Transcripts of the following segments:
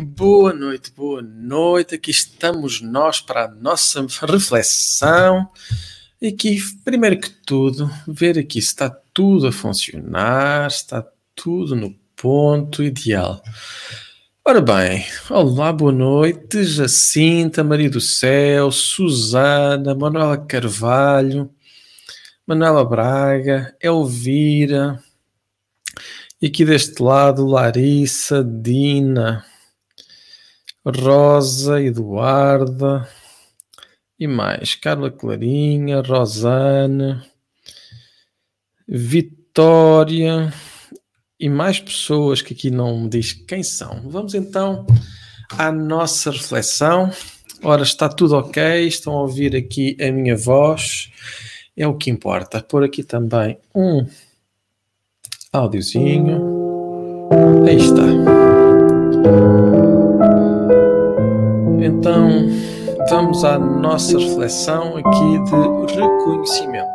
Boa noite, boa noite. Aqui estamos nós para a nossa reflexão. E aqui, primeiro que tudo, ver aqui se está tudo a funcionar, está tudo no ponto ideal. Ora bem, olá, boa noite, Jacinta, Maria do Céu, Susana, Manuela Carvalho, Manuela Braga, Elvira, e aqui deste lado, Larissa, Dina, Rosa, Eduarda e mais Carla Clarinha, Rosana, Vitória e mais pessoas que aqui não me diz quem são. Vamos então à nossa reflexão. Ora, está tudo ok, estão a ouvir aqui a minha voz, é o que importa. Por aqui também um áudiozinho. Aí está. Então, vamos à nossa reflexão aqui de reconhecimento.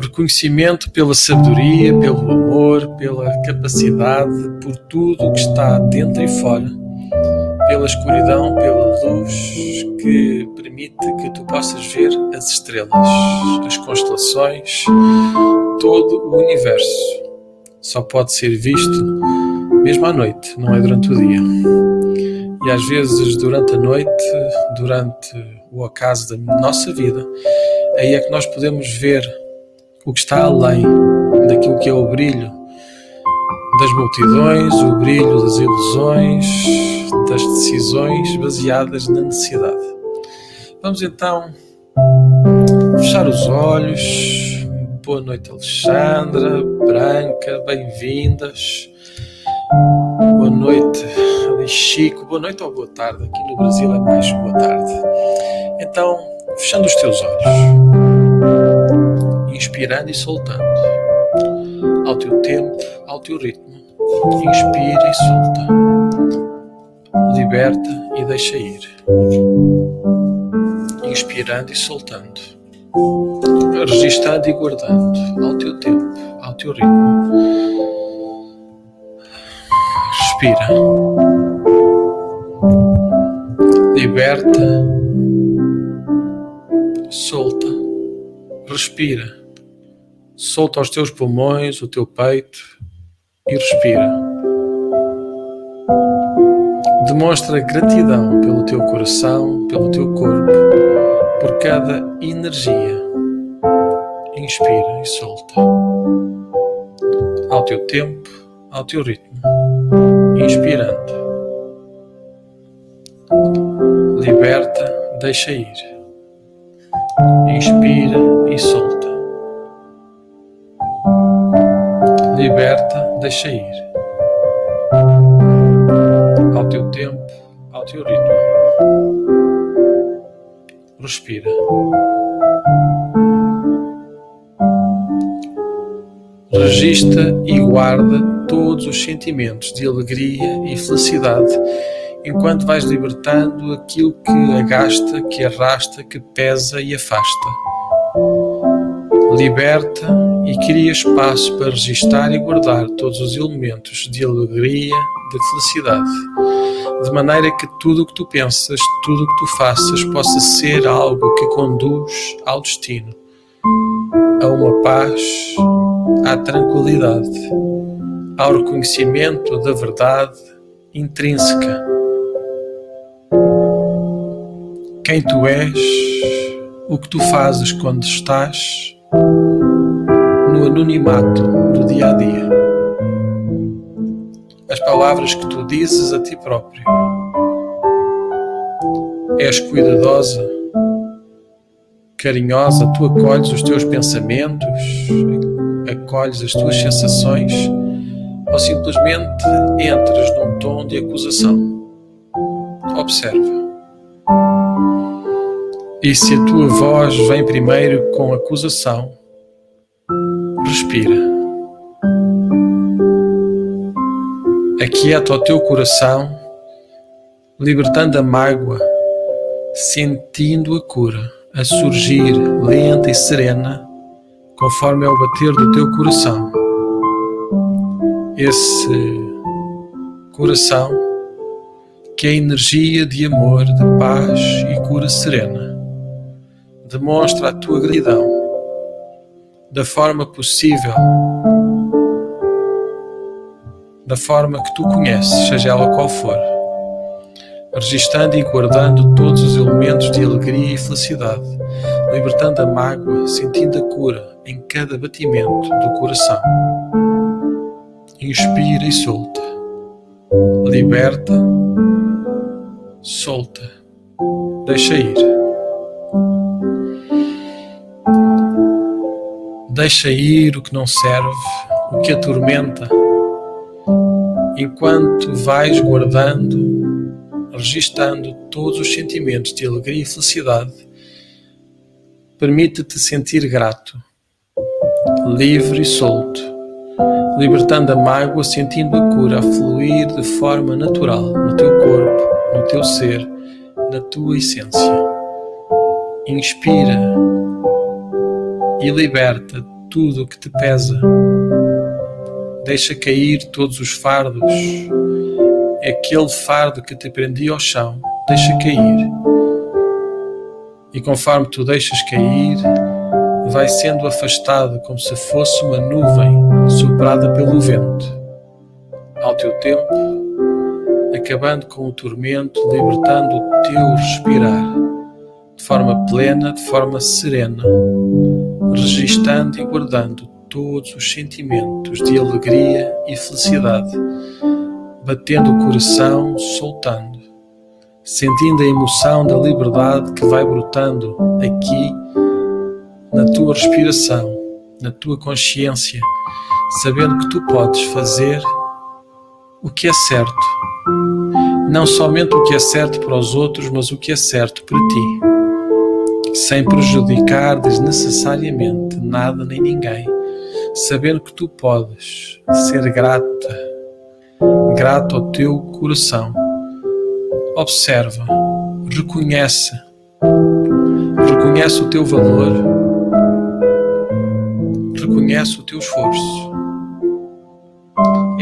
Reconhecimento pela sabedoria, pelo amor, pela capacidade, por tudo o que está dentro e fora, pela escuridão, pela luz que permite que tu possas ver as estrelas, as constelações, todo o universo. Só pode ser visto mesmo à noite, não é durante o dia. E às vezes, durante a noite, durante o acaso da nossa vida, aí é que nós podemos ver o que está além daquilo que é o brilho das multidões, o brilho das ilusões, das decisões baseadas na necessidade. Vamos então fechar os olhos. Boa noite, Alexandra, Branca, bem-vindas. Boa noite, Chico. Boa noite ou boa tarde. Aqui no Brasil é mais boa tarde. Então, fechando os teus olhos, inspirando e soltando, ao teu tempo, ao teu ritmo. Inspira e solta. Liberta e deixa ir. Inspirando e soltando. Registrando e guardando ao teu tempo, ao teu ritmo Respira. Liberta. Solta. Respira. Solta os teus pulmões, o teu peito e respira. Demonstra gratidão pelo teu coração, pelo teu corpo, por cada energia. Inspira e solta. Ao teu tempo, ao teu ritmo inspirando. Liberta, deixa ir. Inspira e solta. Liberta, deixa ir. Ao teu tempo, ao teu ritmo. Respira. Registra e guarda todos os sentimentos de alegria e felicidade, enquanto vais libertando aquilo que agasta, que arrasta, que pesa e afasta. Liberta e cria espaço para registar e guardar todos os elementos de alegria, de felicidade, de maneira que tudo o que tu pensas, tudo o que tu faças possa ser algo que conduz ao destino, a uma paz, à tranquilidade ao reconhecimento da verdade intrínseca. Quem tu és, o que tu fazes quando estás no anonimato do dia a dia. As palavras que tu dizes a ti próprio. És cuidadosa, carinhosa, tu acolhes os teus pensamentos, acolhes as tuas sensações ou simplesmente entras num tom de acusação. Observa. E se a tua voz vem primeiro com acusação, respira. Aquieta o teu coração, libertando a mágoa, sentindo a cura a surgir lenta e serena, conforme é o bater do teu coração esse Coração, que é energia de amor, de paz e cura serena. Demonstra a tua gratidão da forma possível, da forma que tu conheces, seja ela qual for, registando e guardando todos os elementos de alegria e felicidade, libertando a mágoa, sentindo a cura em cada batimento do coração. Inspira e solta. Liberta, solta, deixa ir. Deixa ir o que não serve, o que atormenta, enquanto vais guardando, registando todos os sentimentos de alegria e felicidade. Permite-te sentir grato, livre e solto libertando a mágoa, sentindo a cura a fluir de forma natural no teu corpo, no teu ser, na tua essência. Inspira e liberta tudo o que te pesa. Deixa cair todos os fardos. Aquele fardo que te prendia ao chão, deixa cair. E conforme tu deixas cair, vai sendo afastado como se fosse uma nuvem soprada pelo vento. Ao teu tempo, acabando com o tormento, libertando o teu respirar, de forma plena, de forma serena, registando e guardando todos os sentimentos de alegria e felicidade, batendo o coração, soltando, sentindo a emoção da liberdade que vai brotando aqui na tua respiração, na tua consciência, sabendo que tu podes fazer o que é certo. Não somente o que é certo para os outros, mas o que é certo para ti, sem prejudicar desnecessariamente nada nem ninguém, sabendo que tu podes ser grata, grato ao teu coração. Observa, reconhece, reconhece o teu valor reconhece o teu esforço.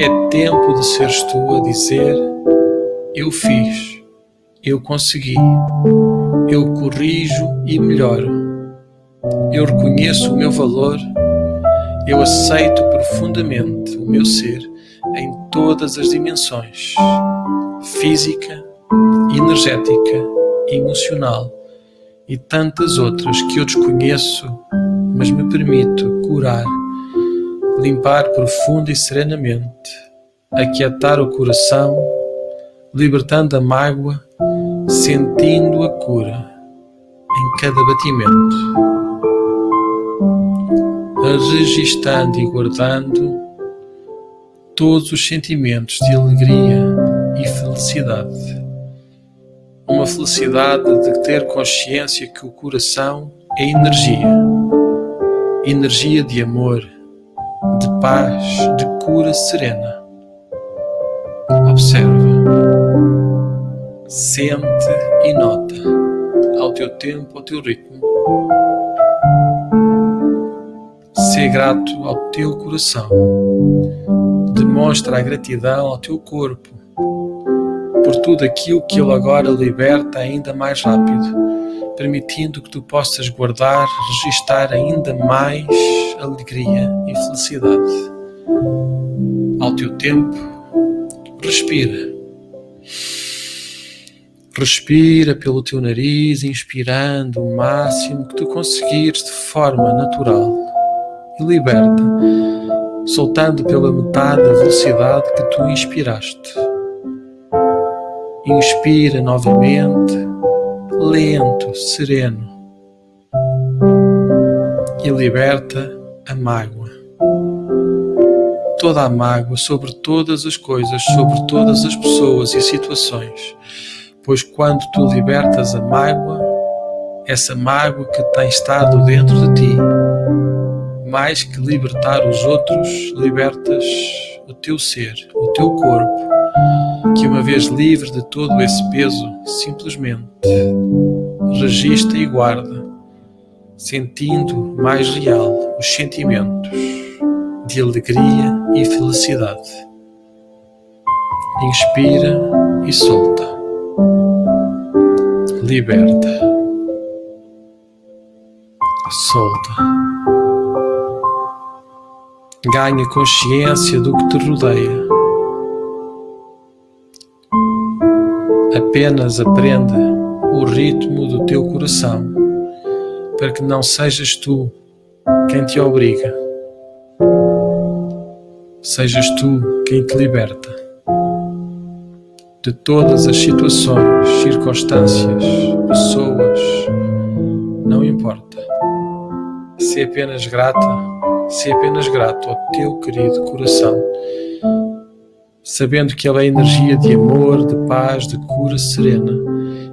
É tempo de seres tu a dizer: Eu fiz, eu consegui, eu corrijo e melhoro. Eu reconheço o meu valor, eu aceito profundamente o meu ser em todas as dimensões física, energética, emocional e tantas outras que eu desconheço, mas me permito curar, limpar profundo e serenamente, aquietar o coração, libertando a mágoa, sentindo a cura em cada batimento, registando e guardando todos os sentimentos de alegria e felicidade. Uma felicidade de ter consciência que o coração é energia energia de amor, de paz, de cura serena. Observa, sente e nota, ao teu tempo, ao teu ritmo. Ser grato ao teu coração. Demonstra a gratidão ao teu corpo por tudo aquilo que ele agora liberta ainda mais rápido permitindo que tu possas guardar, registar ainda mais alegria e felicidade. Ao teu tempo, respira. Respira pelo teu nariz, inspirando o máximo que tu conseguires de forma natural e liberta, soltando pela metade a velocidade que tu inspiraste. Inspira novamente lento, sereno e liberta a mágoa. Toda a mágoa sobre todas as coisas, sobre todas as pessoas e situações, pois quando tu libertas a mágoa, essa mágoa que tem estado dentro de ti, mais que libertar os outros, libertas o teu ser, o teu corpo, que uma vez livre de todo esse peso, simplesmente registra e guarda, sentindo mais real os sentimentos de alegria e felicidade. Inspira e solta. Liberta. Solta. Ganha consciência do que te rodeia. Apenas aprende o ritmo do teu coração para que não sejas tu quem te obriga. Sejas tu quem te liberta de todas as situações, circunstâncias, pessoas, não importa. Se apenas grata, se apenas grato ao teu querido coração, sabendo que ele é energia de amor, de paz, de cura serena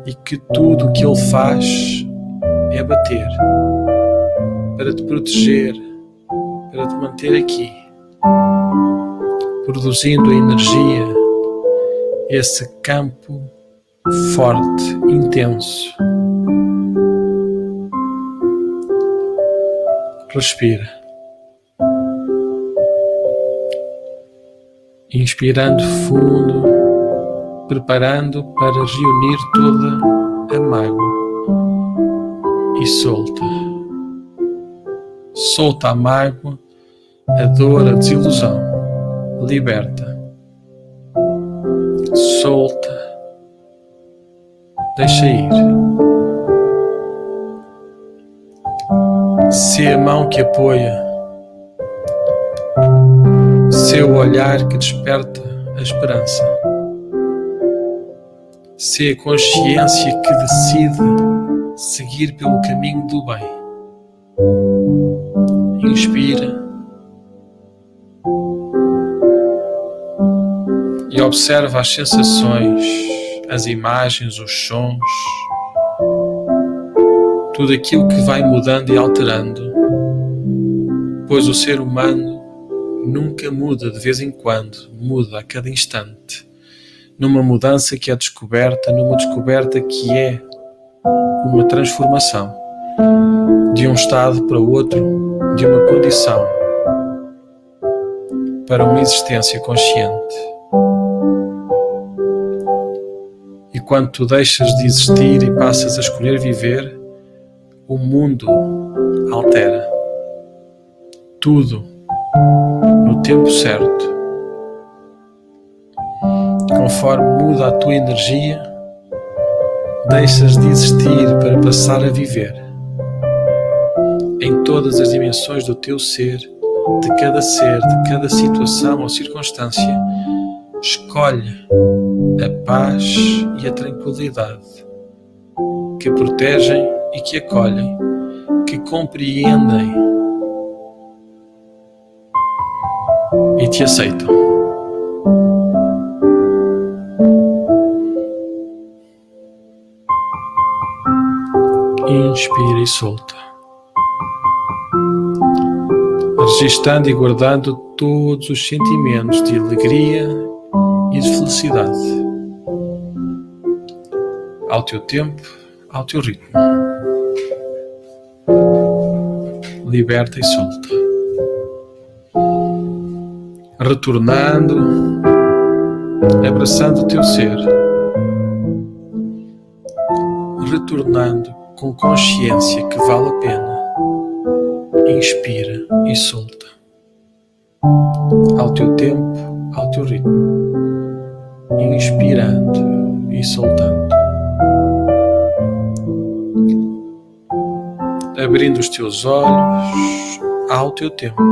e que tudo o que ele faz é bater para te proteger, para te manter aqui, produzindo a energia esse campo forte, intenso. Respira. Inspirando fundo, preparando para reunir toda a mágoa e solta. Solta a mágoa, a dor, a desilusão. Liberta solta, deixa ir. Se a mão que apoia, seu olhar que desperta a esperança, se a consciência que decide seguir pelo caminho do bem. Inspira e observa as sensações, as imagens, os sons, tudo aquilo que vai mudando e alterando, pois o ser humano nunca muda de vez em quando, muda a cada instante, numa mudança que é descoberta, numa descoberta que é uma transformação de um estado para outro, de uma condição para uma existência consciente. E quando tu deixas de existir e passas a escolher viver, o mundo altera. Tudo tempo certo. Conforme muda a tua energia, deixas de existir para passar a viver. Em todas as dimensões do teu ser, de cada ser, de cada situação ou circunstância, escolhe a paz e a tranquilidade, que protegem e que acolhem, que compreendem e te aceitam. Inspira e solta. Registando e guardando todos os sentimentos de alegria e de felicidade ao teu tempo, ao teu ritmo. Liberta e solta. Retornando, abraçando o teu ser. Retornando com consciência que vale a pena. Inspira e solta. Ao teu tempo, ao teu ritmo. Inspirando e soltando. abrindo os teus olhos ao teu tempo,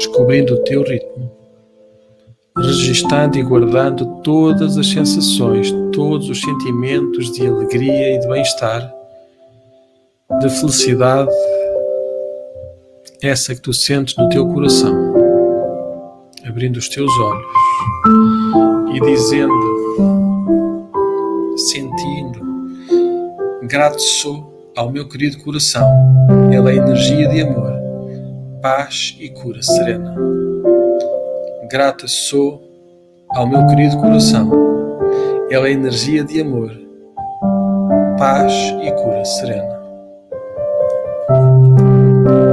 descobrindo o teu ritmo, registando e guardando todas as sensações, todos os sentimentos de alegria e de bem-estar, de felicidade, essa que tu sentes no teu coração, abrindo os teus olhos e dizendo, sentindo, grato sou ao meu querido coração. É energia de amor, paz e cura serena. Grata sou ao meu querido coração. Ele é energia de amor, paz e cura serena.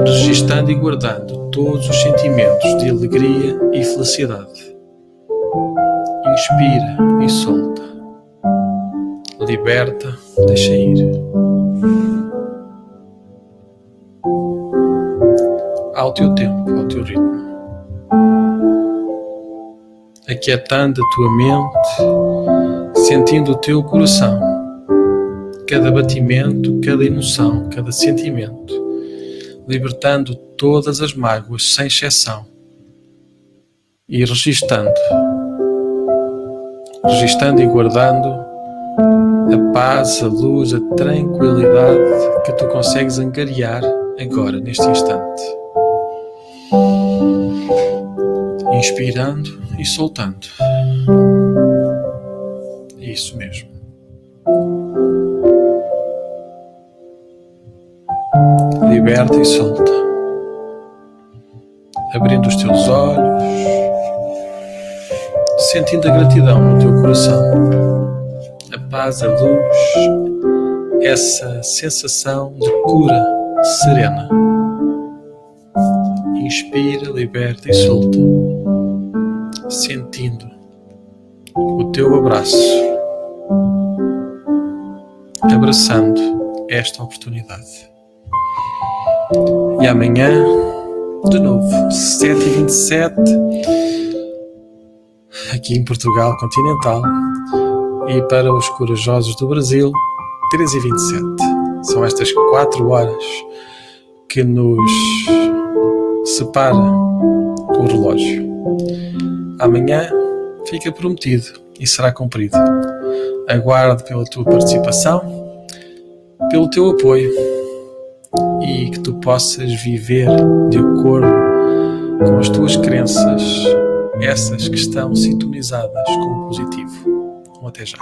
Registando e guardando todos os sentimentos de alegria e felicidade. Inspira e solta. Liberta, deixa ir. Ao teu tempo, ao teu ritmo. Aquietando a tua mente, sentindo o teu coração, cada batimento, cada emoção, cada sentimento, libertando todas as mágoas sem exceção e registando, registando e guardando a paz, a luz, a tranquilidade que tu consegues angariar agora, neste instante. Inspirando e soltando. Isso mesmo. Liberta e solta. Abrindo os teus olhos sentindo a gratidão no teu coração, a paz, a luz, essa sensação de cura serena. Inspira, liberta e solta, sentindo o teu abraço, abraçando esta oportunidade. E amanhã, de novo, 7h27 aqui em Portugal continental, e para os corajosos do Brasil, 13 e 27. São estas 4 horas que nos separa o relógio. Amanhã fica prometido e será cumprido. Aguardo pela tua participação, pelo teu apoio e que tu possas viver de acordo com as tuas crenças essas que estão sintonizadas com o positivo. Até já.